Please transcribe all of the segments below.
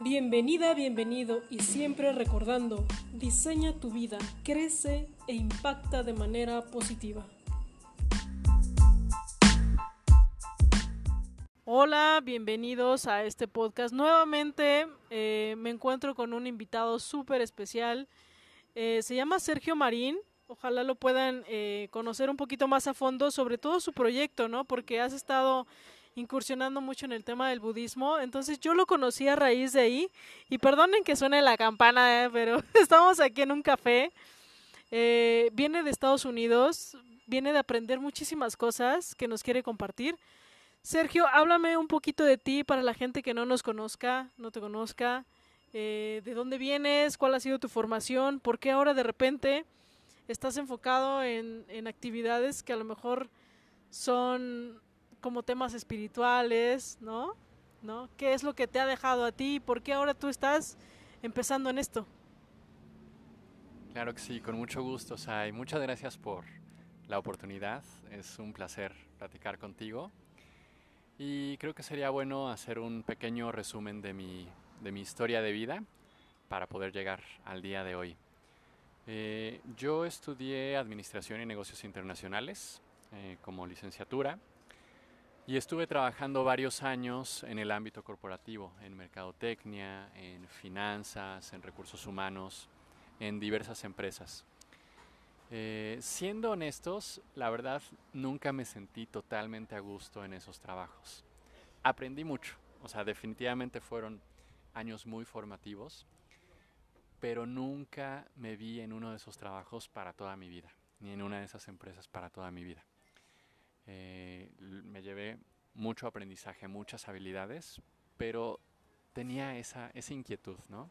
Bienvenida, bienvenido y siempre recordando, diseña tu vida, crece e impacta de manera positiva. Hola, bienvenidos a este podcast. Nuevamente eh, me encuentro con un invitado súper especial. Eh, se llama Sergio Marín. Ojalá lo puedan eh, conocer un poquito más a fondo, sobre todo su proyecto, ¿no? Porque has estado incursionando mucho en el tema del budismo. Entonces yo lo conocí a raíz de ahí. Y perdonen que suene la campana, pero estamos aquí en un café. viene de Estados Unidos, viene de aprender muchísimas cosas que nos quiere compartir. Sergio, háblame un poquito de ti para la gente que no nos conozca, no te conozca. Eh, ¿De dónde vienes? ¿Cuál ha sido tu formación? ¿Por qué ahora de repente estás enfocado en, actividades que a lo mejor son como temas espirituales, ¿no? ¿Qué es lo que te ha dejado a ti? ¿Por qué ahora tú estás empezando en esto? Claro que sí, con mucho gusto, Sai. Muchas gracias por la oportunidad. Es un placer platicar contigo. Y creo que sería bueno hacer un pequeño resumen de mi, de mi historia de vida para poder llegar al día de hoy. Eh, yo estudié Administración y Negocios Internacionales eh, como licenciatura y estuve trabajando varios años en el ámbito corporativo, en mercadotecnia, en finanzas, en recursos humanos, en diversas empresas. Eh, siendo honestos, la verdad nunca me sentí totalmente a gusto en esos trabajos. Aprendí mucho, o sea, definitivamente fueron años muy formativos, pero nunca me vi en uno de esos trabajos para toda mi vida, ni en una de esas empresas para toda mi vida. Eh, me llevé mucho aprendizaje, muchas habilidades, pero tenía esa, esa inquietud, ¿no?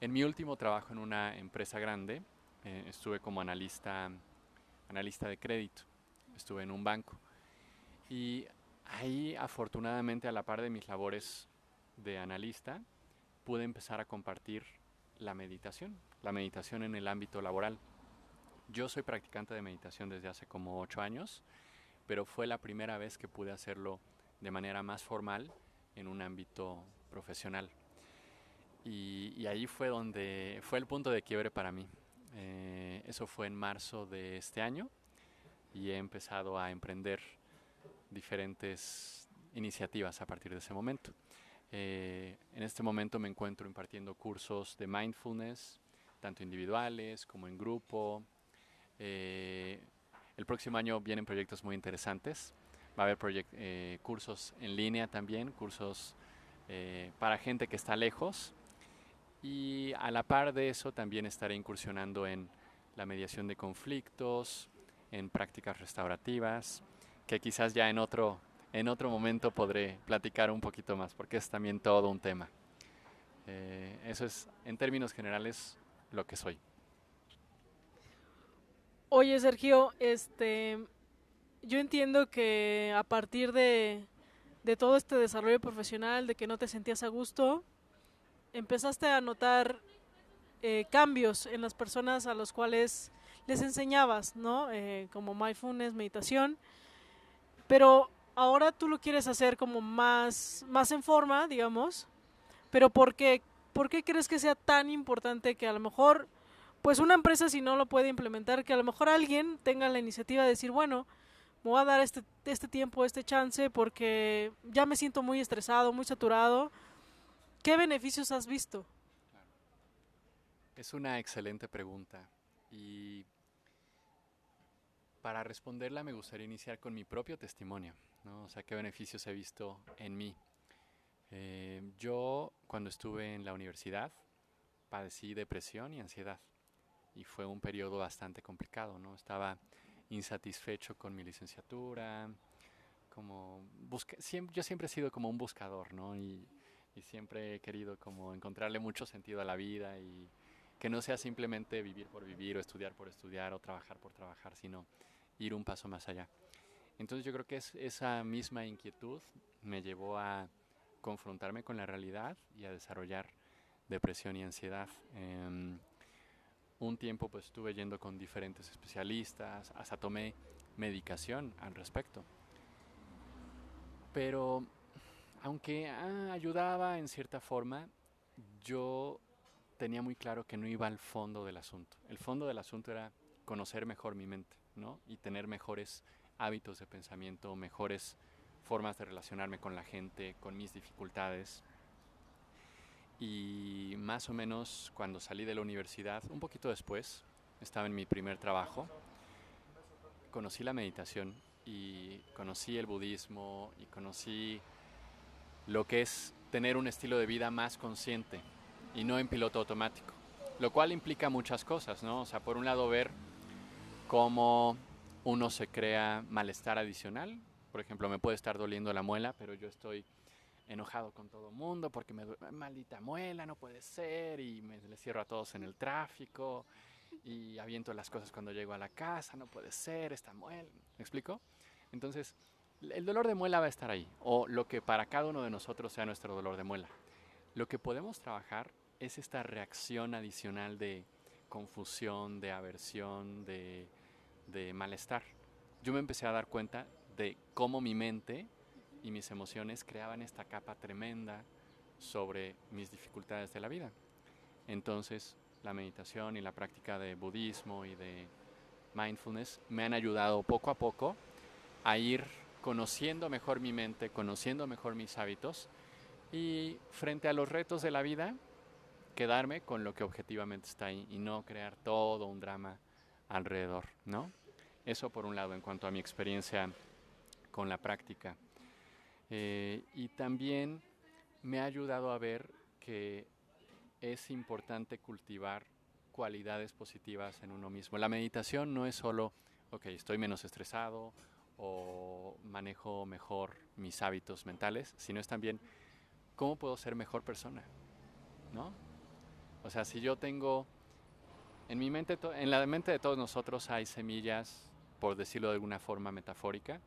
En mi último trabajo en una empresa grande, eh, estuve como analista, analista de crédito, estuve en un banco. Y ahí afortunadamente a la par de mis labores de analista, pude empezar a compartir la meditación, la meditación en el ámbito laboral. Yo soy practicante de meditación desde hace como ocho años, pero fue la primera vez que pude hacerlo de manera más formal en un ámbito profesional. Y, y ahí fue donde fue el punto de quiebre para mí. Eh, eso fue en marzo de este año y he empezado a emprender diferentes iniciativas a partir de ese momento. Eh, en este momento me encuentro impartiendo cursos de mindfulness, tanto individuales como en grupo. Eh, el próximo año vienen proyectos muy interesantes. Va a haber cursos en línea también, cursos para gente que está lejos y a la par de eso también estaré incursionando en la mediación de conflictos, en prácticas restaurativas, que quizás ya en otro, en otro momento podré platicar un poquito más, porque es también todo un tema. Eh, eso es, en términos generales, lo que soy. Oye, Sergio, este, yo entiendo que a partir de, de todo este desarrollo profesional, de que no te sentías a gusto, empezaste a notar eh, cambios en las personas a los cuales les enseñabas, ¿no? Eh, como mindfulness, meditación, pero ahora tú lo quieres hacer como más, más en forma, digamos, pero ¿por qué? ¿Por qué crees que sea tan importante que a lo mejor, pues una empresa si no lo puede implementar, que a lo mejor alguien tenga la iniciativa de decir, bueno, me voy a dar este, este tiempo, este chance, porque ya me siento muy estresado, muy saturado, ¿Qué beneficios has visto? Es una excelente pregunta y para responderla me gustaría iniciar con mi propio testimonio, ¿no? O sea, qué beneficios he visto en mí. Eh, yo cuando estuve en la universidad padecí depresión y ansiedad y fue un periodo bastante complicado, ¿no? Estaba insatisfecho con mi licenciatura, como yo siempre he sido como un buscador, ¿no? Y, y siempre he querido como encontrarle mucho sentido a la vida y que no sea simplemente vivir por vivir o estudiar por estudiar o trabajar por trabajar, sino ir un paso más allá. Entonces yo creo que es, esa misma inquietud me llevó a confrontarme con la realidad y a desarrollar depresión y ansiedad. Em, un tiempo pues estuve yendo con diferentes especialistas, hasta tomé medicación al respecto. Pero aunque ah, ayudaba en cierta forma, yo tenía muy claro que no iba al fondo del asunto. El fondo del asunto era conocer mejor mi mente, ¿no? Y tener mejores hábitos de pensamiento, mejores formas de relacionarme con la gente, con mis dificultades. Y más o menos cuando salí de la universidad, un poquito después, estaba en mi primer trabajo, conocí la meditación y conocí el budismo y conocí lo que es tener un estilo de vida más consciente y no en piloto automático, lo cual implica muchas cosas, ¿no? O sea, por un lado ver cómo uno se crea malestar adicional, por ejemplo, me puede estar doliendo la muela, pero yo estoy enojado con todo el mundo porque me maldita muela, no puede ser, y me le cierro a todos en el tráfico, y aviento las cosas cuando llego a la casa, no puede ser, esta muela. ¿Me explico? Entonces, el dolor de muela va a estar ahí, o lo que para cada uno de nosotros sea nuestro dolor de muela. Lo que podemos trabajar es esta reacción adicional de confusión, de aversión, de, de malestar. Yo me empecé a dar cuenta de cómo mi mente y mis emociones creaban esta capa tremenda sobre mis dificultades de la vida. Entonces, la meditación y la práctica de budismo y de mindfulness me han ayudado poco a poco a ir conociendo mejor mi mente, conociendo mejor mis hábitos y frente a los retos de la vida, quedarme con lo que objetivamente está ahí y no crear todo un drama alrededor, ¿no? Eso por un lado en cuanto a mi experiencia con la práctica. Eh, y también me ha ayudado a ver que es importante cultivar cualidades positivas en uno mismo. La meditación no es solo, ok, estoy menos estresado o manejo mejor mis hábitos mentales, sino es también cómo puedo ser mejor persona, ¿no? O sea, si yo tengo en mi mente, en la mente de todos nosotros hay semillas, por decirlo de alguna forma metafórica,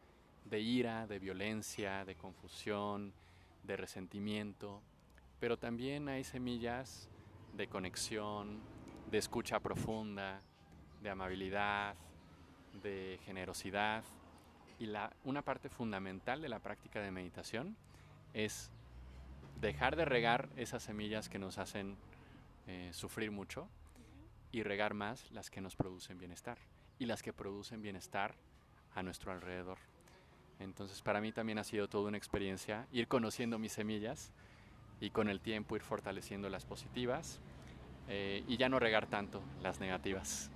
de ira, de violencia, de confusión, de resentimiento, pero también hay semillas de conexión, de escucha profunda, de amabilidad, de generosidad. Y la, una parte fundamental de la práctica de meditación es dejar de regar esas semillas que nos hacen eh, sufrir mucho y regar más las que nos producen bienestar y las que producen bienestar a nuestro alrededor. Entonces para mí también ha sido toda una experiencia ir conociendo mis semillas y con el tiempo ir fortaleciendo las positivas eh, y ya no regar tanto las negativas.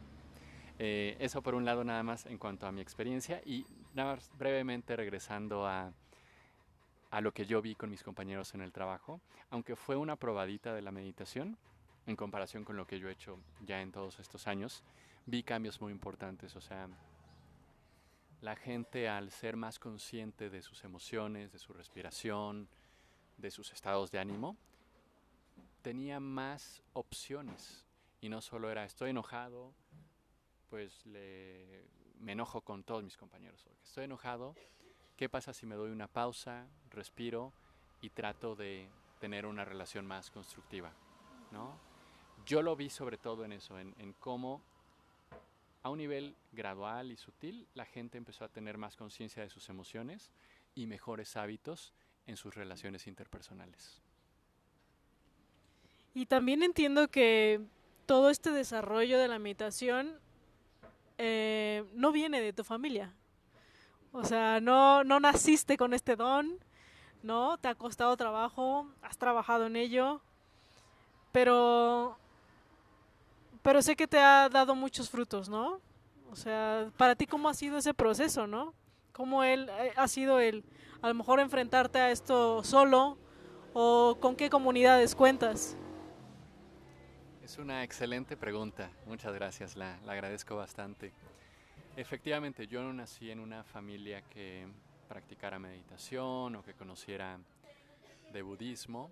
Eh, eso por un lado nada más en cuanto a mi experiencia y nada más brevemente regresando a, a lo que yo vi con mis compañeros en el trabajo, aunque fue una probadita de la meditación en comparación con lo que yo he hecho ya en todos estos años, vi cambios muy importantes, o sea, la gente al ser más consciente de sus emociones, de su respiración, de sus estados de ánimo, tenía más opciones. Y no solo era estoy enojado, pues me enojo con todos mis compañeros. Estoy enojado, ¿qué pasa si me doy una pausa, respiro y trato de tener una relación más constructiva? ¿no? Yo lo vi sobre todo en eso, en cómo a un nivel gradual y sutil, la gente empezó a tener más conciencia de sus emociones y mejores hábitos en sus relaciones interpersonales. Y también entiendo que todo este desarrollo de la meditación eh, no viene de tu familia. O sea, no, no naciste con este don, ¿no? Te ha costado trabajo, has trabajado en ello, pero pero sé que te ha dado muchos frutos, ¿no? O sea, para ti, ¿cómo ha sido ese proceso, no? ¿Cómo él eh, ha sido el, a lo mejor, enfrentarte a esto solo o con qué comunidades cuentas? Es una excelente pregunta, muchas gracias, la, la agradezco bastante. Efectivamente, yo no nací en una familia que practicara meditación o que conociera de budismo,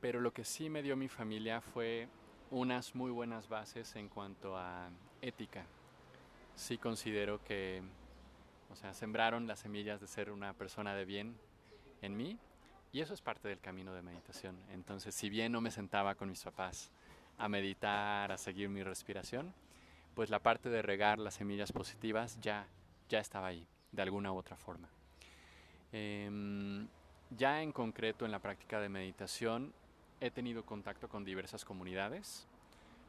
pero lo que sí me dio mi familia fue unas muy buenas bases en cuanto a ética. Sí considero que, o sea, sembraron las semillas de ser una persona de bien en mí y eso es parte del camino de meditación. Entonces, si bien no me sentaba con mis papás a meditar, a seguir mi respiración, pues la parte de regar las semillas positivas ya, ya estaba ahí, de alguna u otra forma. Em, ya en concreto en la práctica de meditación, he tenido contacto con diversas comunidades.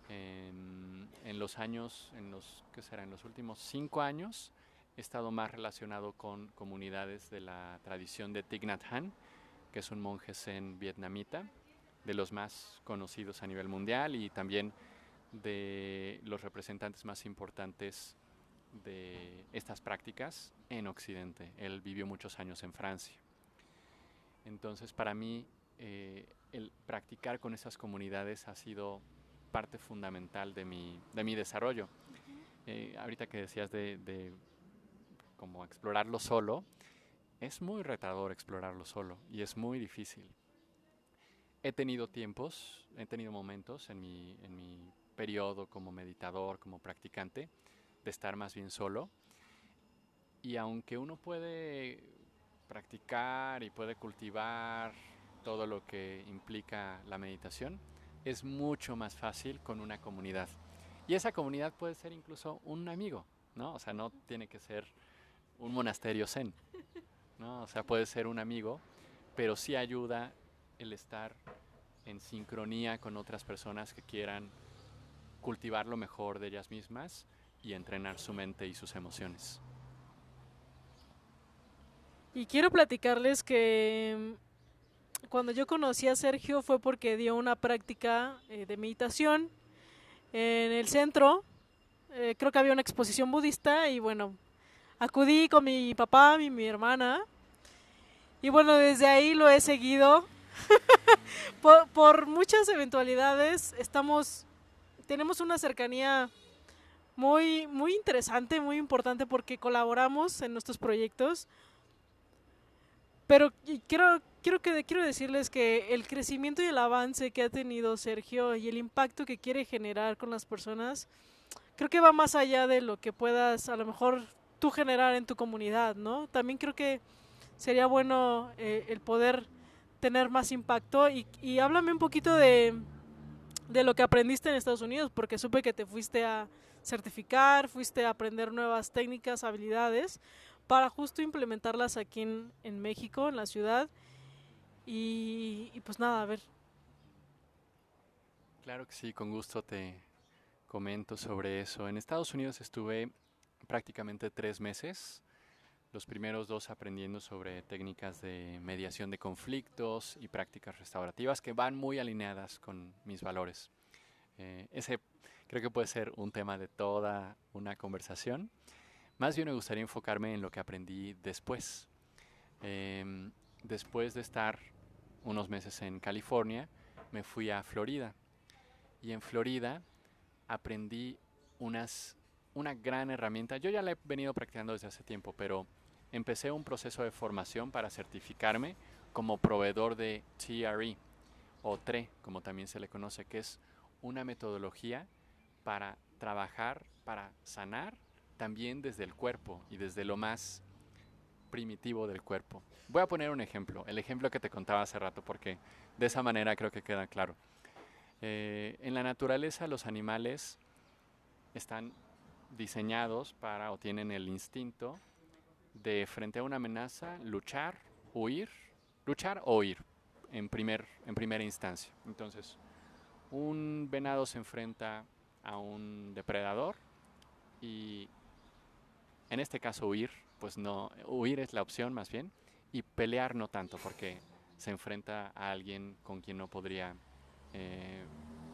En, los años, en los, ¿qué será? En los últimos cinco años he estado más relacionado con comunidades de la tradición de Thich Nhat Hanh, que es un monje zen vietnamita, de los más conocidos a nivel mundial y también de los representantes más importantes de estas prácticas en Occidente. Él vivió muchos años en Francia. Entonces, para mí, eh, el practicar con esas comunidades ha sido parte fundamental de mi, de mi desarrollo. Eh, ahorita que decías de, de como explorarlo solo, es muy retador explorarlo solo y es muy difícil. He tenido tiempos, he tenido momentos en mi, en mi periodo como meditador, como practicante, de estar más bien solo. Y aunque uno puede practicar y puede cultivar todo lo que implica la meditación, es mucho más fácil con una comunidad. Y esa comunidad puede ser incluso un amigo, ¿no? O sea, no tiene que ser un monasterio zen, ¿no? O sea, puede ser un amigo, pero sí ayuda el estar en sincronía con otras personas que quieran cultivar lo mejor de ellas mismas y entrenar su mente y sus emociones. Y quiero platicarles que cuando yo conocí a Sergio fue porque dio una práctica eh, de meditación en el centro. Eh, creo que había una exposición budista y bueno, acudí con mi papá, mi, mi hermana. Y bueno, desde ahí lo he seguido. por, por muchas eventualidades estamos tenemos una cercanía muy, muy interesante, muy importante porque colaboramos en nuestros proyectos. Pero quiero, quiero, que, quiero decirles que el crecimiento y el avance que ha tenido Sergio y el impacto que quiere generar con las personas, creo que va más allá de lo que puedas a lo mejor tú generar en tu comunidad, ¿no? También creo que sería bueno eh, el poder tener más impacto y, y háblame un poquito de, de lo que aprendiste en Estados Unidos, porque supe que te fuiste a certificar, fuiste a aprender nuevas técnicas, habilidades, para justo implementarlas aquí en, en México, en la ciudad. Y, y, pues nada, a ver. Claro que sí, con gusto te comento sobre eso. En Estados Unidos estuve prácticamente tres meses los primeros dos aprendiendo sobre técnicas de mediación de conflictos y prácticas restaurativas que van muy alineadas con mis valores. Eh, ese creo que puede ser un tema de toda una conversación. Más bien me gustaría enfocarme en lo que aprendí después. Eh, después de estar unos meses en California, me fui a Florida. Y en Florida aprendí unas, una gran herramienta. Yo ya la he venido practicando desde hace tiempo, pero empecé un proceso de formación para certificarme como proveedor de TRE o TRE, como también se le conoce, que es una metodología para trabajar, para sanar también desde el cuerpo y desde lo más primitivo del cuerpo. Voy a poner un ejemplo, el ejemplo que te contaba hace rato, porque de esa manera creo que queda claro. Eh, en la naturaleza los animales están diseñados para o tienen el instinto de frente a una amenaza, luchar, huir, luchar o huir en, primer, en primera instancia. Entonces, un venado se enfrenta a un depredador y en este caso huir, pues no, huir es la opción más bien y pelear no tanto porque se enfrenta a alguien con quien no podría eh,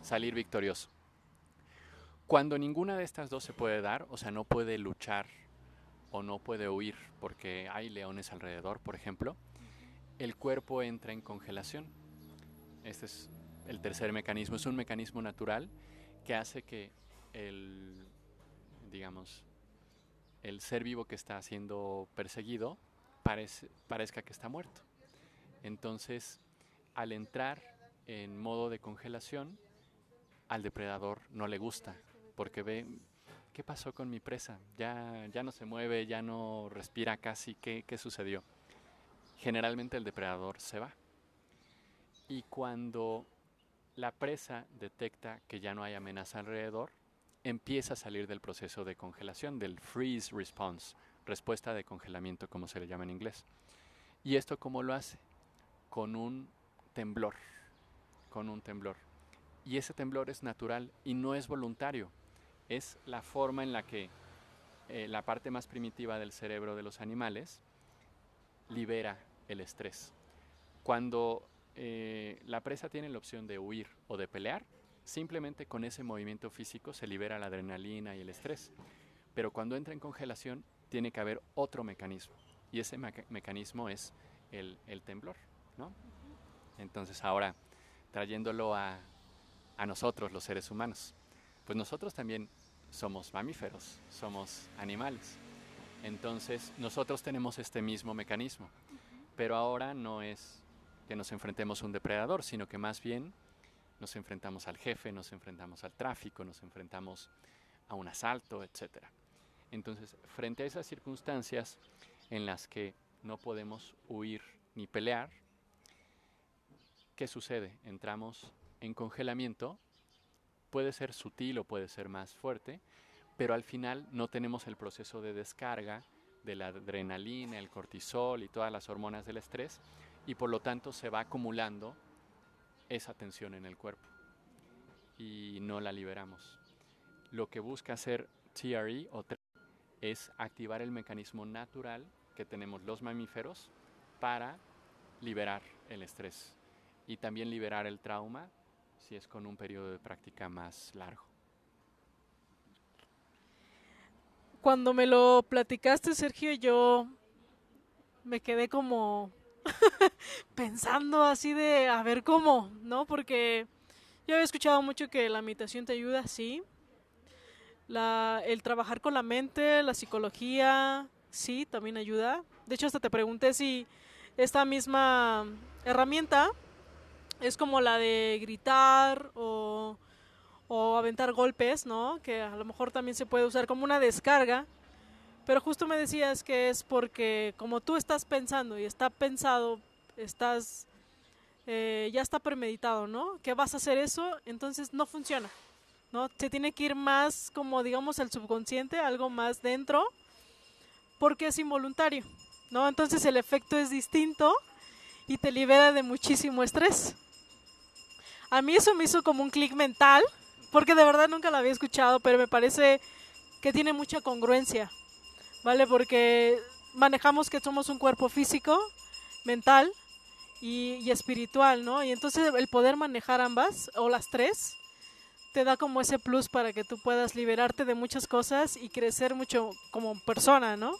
salir victorioso. Cuando ninguna de estas dos se puede dar, o sea, no puede luchar o no puede huir porque hay leones alrededor, por ejemplo, el cuerpo entra en congelación. Este es el tercer mecanismo. Es un mecanismo natural que hace que el, digamos, el ser vivo que está siendo perseguido parezca que está muerto. Entonces, al entrar en modo de congelación, al depredador no le gusta, porque ve, ¿qué pasó con mi presa? Ya, ya no se mueve, ya no respira casi, ¿qué, ¿qué sucedió? Generalmente el depredador se va. Y cuando la presa detecta que ya no hay amenaza alrededor, empieza a salir del proceso de congelación, del freeze response, respuesta de congelamiento como se le llama en inglés. ¿Y esto cómo lo hace? Con un temblor, con un temblor. Y ese temblor es natural y no es voluntario. Es la forma en la que eh, la parte más primitiva del cerebro de los animales libera el estrés. Cuando eh, la presa tiene la opción de huir o de pelear, simplemente con ese movimiento físico se libera la adrenalina y el estrés. Pero cuando entra en congelación, tiene que haber otro mecanismo. Y ese mecanismo es el, temblor. Entonces ahora, trayéndolo a, a nosotros, los seres humanos, pues nosotros también somos mamíferos, somos animales. Entonces nosotros tenemos este mismo mecanismo, pero ahora no es que nos enfrentemos a un depredador, sino que más bien nos enfrentamos al jefe, nos enfrentamos al tráfico, nos enfrentamos a un asalto, etc. Entonces, frente a esas circunstancias en las que no podemos huir ni pelear, ¿qué sucede? Entramos en congelamiento, puede ser sutil o puede ser más fuerte, pero al final no tenemos el proceso de descarga de la adrenalina, el cortisol y todas las hormonas del estrés, y por lo tanto se va acumulando esa tensión en el cuerpo y no la liberamos. Lo que busca hacer TRE o es activar el mecanismo natural que tenemos los mamíferos para liberar el estrés y también liberar el trauma si es con un periodo de práctica más largo. Cuando me lo platicaste, Sergio, yo me quedé como pensando así de a ver cómo, ¿no? Porque yo había escuchado mucho que la meditación te ayuda, sí. La, el trabajar con la mente, la psicología, sí, también ayuda. De hecho, hasta te pregunté si esta misma herramienta es como la de gritar o, o aventar golpes, ¿no? Que a lo mejor también se puede usar como una descarga pero justo me decías que es porque como tú estás pensando y está pensado, estás, eh, ya está premeditado, ¿no? Que vas a hacer eso, entonces no funciona, ¿no? Se tiene que ir más como, digamos, al subconsciente, algo más dentro, porque es involuntario, ¿no? Entonces el efecto es distinto y te libera de muchísimo estrés. A mí eso me hizo como un clic mental, porque de verdad nunca lo había escuchado, pero me parece que tiene mucha congruencia. ¿Vale? Porque manejamos que somos un cuerpo físico, mental y, espiritual, ¿no? Y entonces el poder manejar ambas, o las tres, te da como ese plus para que tú puedas liberarte de muchas cosas y crecer mucho como persona, ¿no?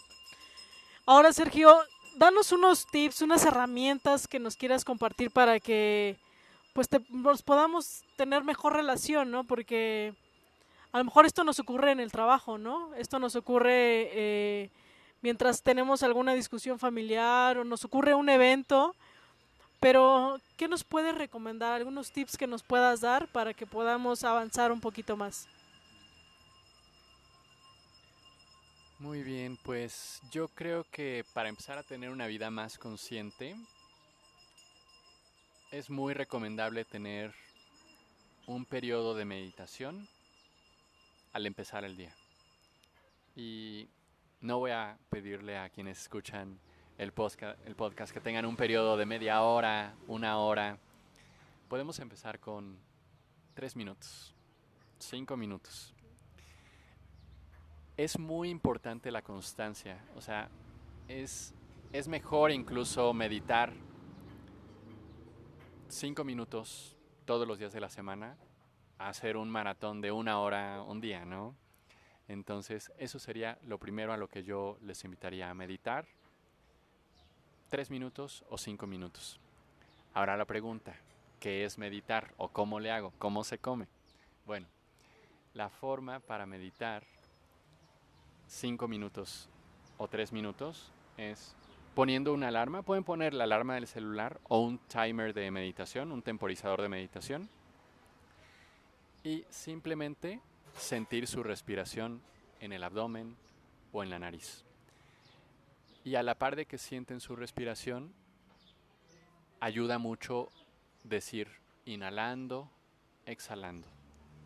Ahora, Sergio, danos unos tips, unas herramientas que nos quieras compartir para que pues nos podamos tener mejor relación, ¿no? Porque a lo mejor esto nos ocurre en el trabajo, ¿no? Esto nos ocurre eh, mientras tenemos alguna discusión familiar o nos ocurre un evento, pero ¿qué nos puedes recomendar? ¿Algunos tips que nos puedas dar para que podamos avanzar un poquito más? Muy bien, pues yo creo que para empezar a tener una vida más consciente, es muy recomendable tener un periodo de meditación al empezar el día. Y no voy a pedirle a quienes escuchan el podcast, el podcast que tengan un periodo de media hora, una hora. Podemos empezar con tres minutos, cinco minutos. Es muy importante la constancia, o sea, es, es mejor incluso meditar cinco minutos todos los días de la semana hacer un maratón de una hora un día, ¿no? Entonces, eso sería lo primero a lo que yo les invitaría a meditar. Tres minutos o cinco minutos. Ahora la pregunta, ¿qué es meditar o cómo le hago? ¿Cómo se come? Bueno, la forma para meditar cinco minutos o tres minutos es poniendo una alarma. Pueden poner la alarma del celular o un timer de meditación, un temporizador de meditación y simplemente sentir su respiración en el abdomen o en la nariz. Y a la par de que sienten su respiración, ayuda mucho decir inhalando, exhalando,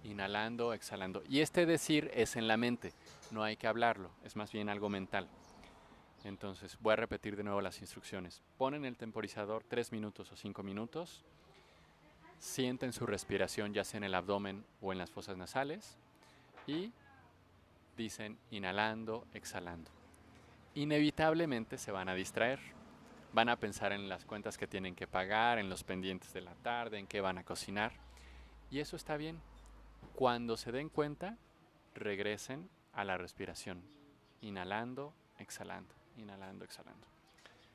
inhalando, exhalando. Y este decir es en la mente, no hay que hablarlo, es más bien algo mental. Entonces voy a repetir de nuevo las instrucciones. Ponen el temporizador tres minutos o cinco minutos sienten su respiración ya sea en el abdomen o en las fosas nasales y dicen inhalando, exhalando. Inevitablemente se van a distraer. Van a pensar en las cuentas que tienen que pagar, en los pendientes de la tarde, en qué van a cocinar. Y eso está bien. Cuando se den cuenta, regresen a la respiración. Inhalando, exhalando, inhalando, exhalando.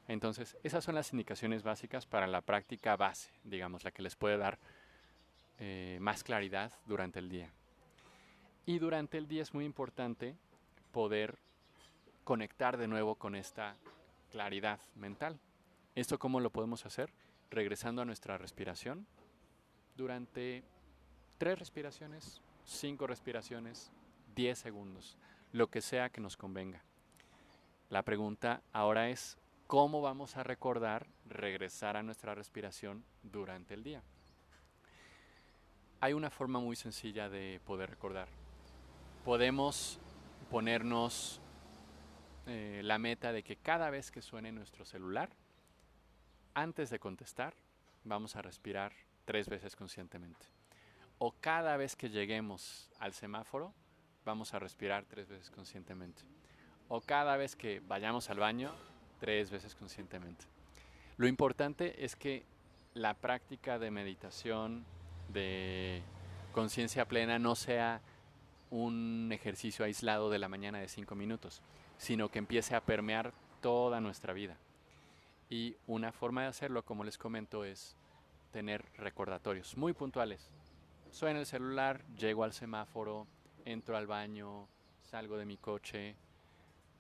Entonces, esas son las indicaciones básicas para la práctica base, digamos, la que les puede dar eh, más claridad durante el día. Y durante el día es muy importante poder conectar de nuevo con esta claridad mental. ¿Esto cómo lo podemos hacer? Regresando a nuestra respiración durante tres respiraciones, cinco respiraciones, diez segundos, lo que sea que nos convenga. La pregunta ahora es, ¿cómo vamos a recordar regresar a nuestra respiración durante el día? Hay una forma muy sencilla de poder recordar podemos ponernos eh, la meta de que cada vez que suene nuestro celular, antes de contestar, vamos a respirar tres veces conscientemente. O cada vez que lleguemos al semáforo, vamos a respirar tres veces conscientemente. O cada vez que vayamos al baño, tres veces conscientemente. Lo importante es que la práctica de meditación, de conciencia plena, no sea un ejercicio aislado de la mañana de cinco minutos, sino que empiece a permear toda nuestra vida. Y una forma de hacerlo, como les comento, es tener recordatorios muy puntuales. Suena el celular, llego al semáforo, entro al baño, salgo de mi coche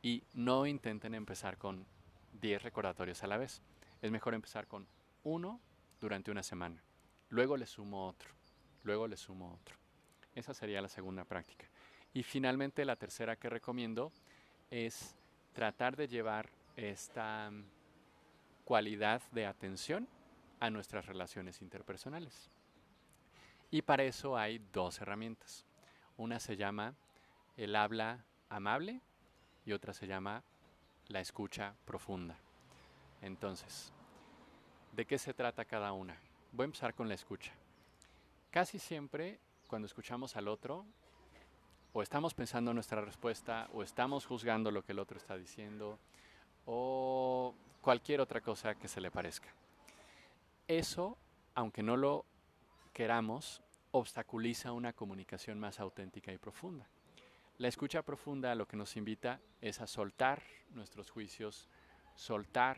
y no intenten empezar con 10 recordatorios a la vez. Es mejor empezar con uno durante una semana. Luego le sumo otro. Luego le sumo otro. Esa sería la segunda práctica. Y finalmente la tercera que recomiendo es tratar de llevar esta cualidad de atención a nuestras relaciones interpersonales. Y para eso hay dos herramientas. Una se llama el habla amable y otra se llama la escucha profunda. Entonces, ¿de qué se trata cada una? Voy a empezar con la escucha. Casi siempre cuando escuchamos al otro, o estamos pensando en nuestra respuesta, o estamos juzgando lo que el otro está diciendo, o cualquier otra cosa que se le parezca. Eso, aunque no lo queramos, obstaculiza una comunicación más auténtica y profunda. La escucha profunda lo que nos invita es a soltar nuestros juicios, soltar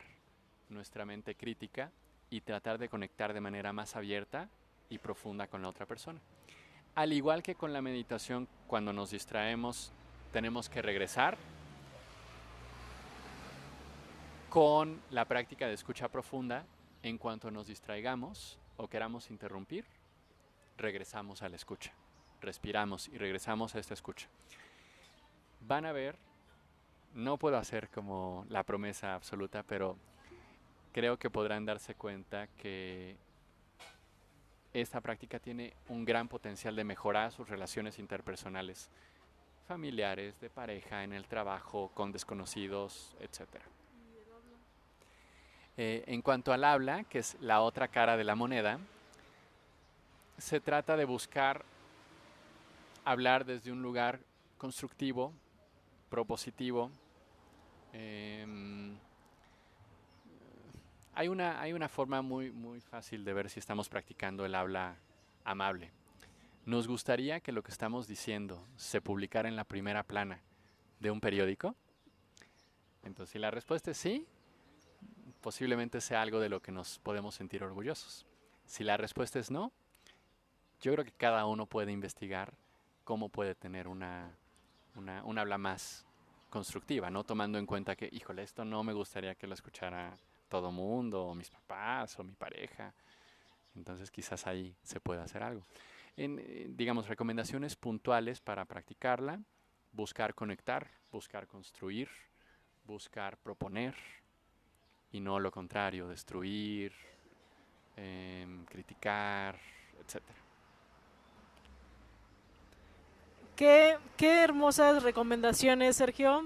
nuestra mente crítica y tratar de conectar de manera más abierta y profunda con la otra persona. Al igual que con la meditación, cuando nos distraemos, tenemos que regresar con la práctica de escucha profunda. En cuanto nos distraigamos o queramos interrumpir, regresamos a la escucha. Respiramos y regresamos a esta escucha. Van a ver, no puedo hacer como la promesa absoluta, pero creo que podrán darse cuenta que esta práctica tiene un gran potencial de mejorar sus relaciones interpersonales, familiares, de pareja, en el trabajo, con desconocidos, etc. Eh, en cuanto al habla, que es la otra cara de la moneda, se trata de buscar hablar desde un lugar constructivo, propositivo, em, hay una, hay una forma muy, muy fácil de ver si estamos practicando el habla amable. Nos gustaría que lo que estamos diciendo se publicara en la primera plana de un periódico. Entonces, si la respuesta es sí, posiblemente sea algo de lo que nos podemos sentir orgullosos. Si la respuesta es no, yo creo que cada uno puede investigar cómo puede tener una, una, una habla más constructiva, ¿no? Tomando en cuenta que, híjole, esto no me gustaría que lo escuchara todo mundo, o mis papás, o mi pareja. Entonces quizás ahí se pueda hacer algo. En, eh, digamos, recomendaciones puntuales para practicarla, buscar conectar, buscar construir, buscar proponer, y no lo contrario, destruir, em, criticar, etc. Qué, qué hermosas recomendaciones, Sergio.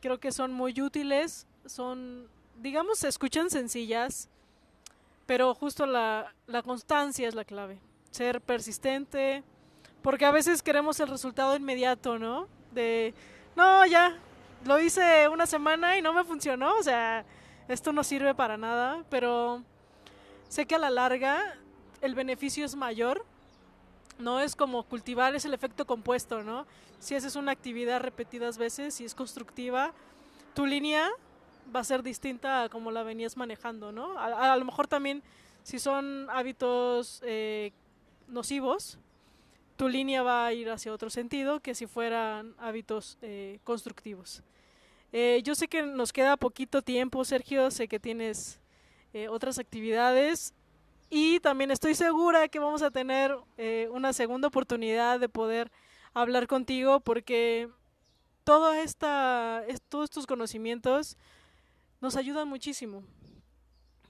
Creo que son muy útiles, son digamos, se escuchan sencillas, pero justo la, la constancia es la clave. Ser persistente, porque a veces queremos el resultado inmediato, ¿no? De, no, ya, lo hice una semana y no me funcionó, o sea, esto no sirve para nada, pero sé que a la larga el beneficio es mayor, no es como cultivar, es el efecto compuesto, ¿no? Si haces una actividad repetidas veces y es constructiva, tu línea va a ser distinta a como la venías manejando, ¿no? A, lo mejor también si son hábitos eh, nocivos, tu línea va a ir hacia otro sentido que si fueran hábitos eh, constructivos. Eh, yo sé que nos queda poquito tiempo, Sergio, sé que tienes otras actividades y también estoy segura que vamos a tener una segunda oportunidad de poder hablar contigo porque esta, todos estos conocimientos nos ayudan muchísimo,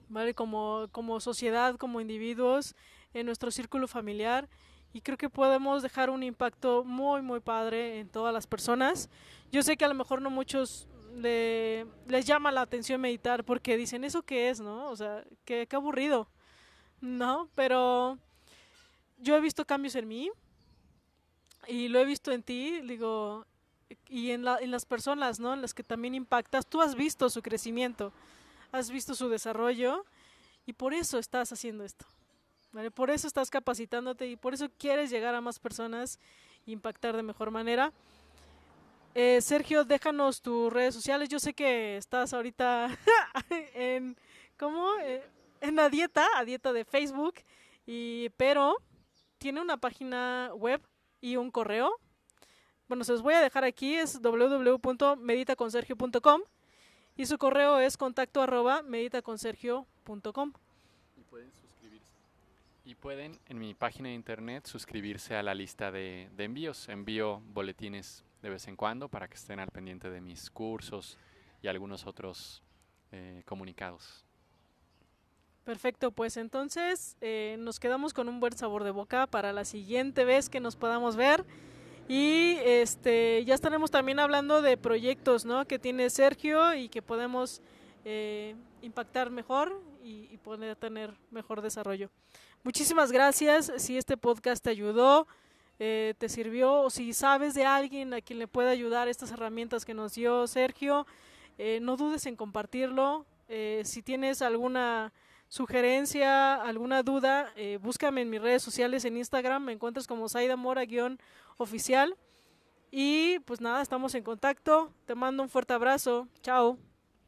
¿vale? Como, como sociedad, como individuos, en nuestro círculo familiar y creo que podemos dejar un impacto muy, muy padre en todas las personas. Yo sé que a lo mejor no muchos le, les llama la atención meditar porque dicen, ¿eso qué es, no? O sea, qué, qué aburrido, ¿no? Pero yo he visto cambios en mí y lo he visto en ti, digo, y en, la, en las personas, ¿no? En las que también impactas, tú has visto su crecimiento, has visto su desarrollo y por eso estás haciendo esto. ¿vale? Por eso estás capacitándote y por eso quieres llegar a más personas e impactar de mejor manera. Eh, Sergio, déjanos tus redes sociales. Yo sé que estás ahorita en, ¿cómo? Eh, en la dieta, a dieta de Facebook, y, pero tiene una página web y un correo bueno, se los voy a dejar aquí, es www.meditaconsergio.com y su correo es contacto arroba meditaconsergio.com. Y pueden suscribirse. Y pueden en mi página de internet suscribirse a la lista de, envíos. Envío boletines de vez en cuando para que estén al pendiente de mis cursos y algunos otros eh, comunicados. Perfecto, pues entonces eh, nos quedamos con un buen sabor de boca para la siguiente vez que nos podamos ver. Y este, ya estaremos también hablando de proyectos ¿no? que tiene Sergio y que podemos eh, impactar mejor y, poder tener mejor desarrollo. Muchísimas gracias. Si este podcast te ayudó, eh, te sirvió o si sabes de alguien a quien le pueda ayudar estas herramientas que nos dio Sergio, eh, no dudes en compartirlo. si tienes alguna sugerencia, alguna duda, búscame en mis redes sociales en Instagram, me encuentras como Saida Mora oficial. Y pues nada, estamos en contacto. Te mando un fuerte abrazo. Chao.